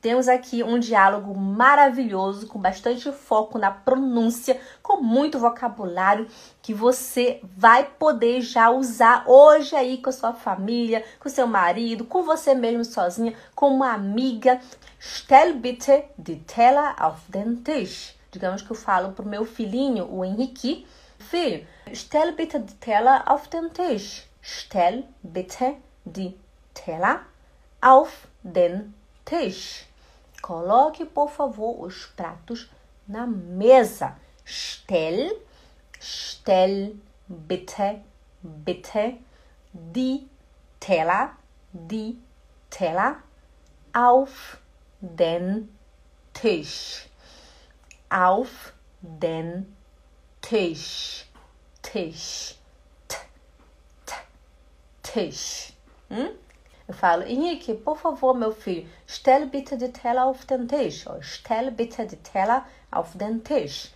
temos aqui um diálogo maravilhoso, com bastante foco na pronúncia, com muito vocabulário que você vai poder já usar hoje aí com a sua família, com seu marido, com você mesmo sozinha, com uma amiga. Stell bitte die Teller auf den Tisch. Digamos que eu falo pro meu filhinho, o Henrique, filho, stell bitte die Teller auf den Tisch. Stell bitte die Teller auf den Tisch. Coloque, por favor, os pratos na mesa. Stell, stell bitte, bitte die Teller, die Teller auf den Tisch. Auf den Tisch. Tisch. T, t, Tisch. Hum? Eu falo, Henrique, por favor, meu filho, stell bitte die Teller auf den Tisch. Stell bitte die Teller auf den Tisch.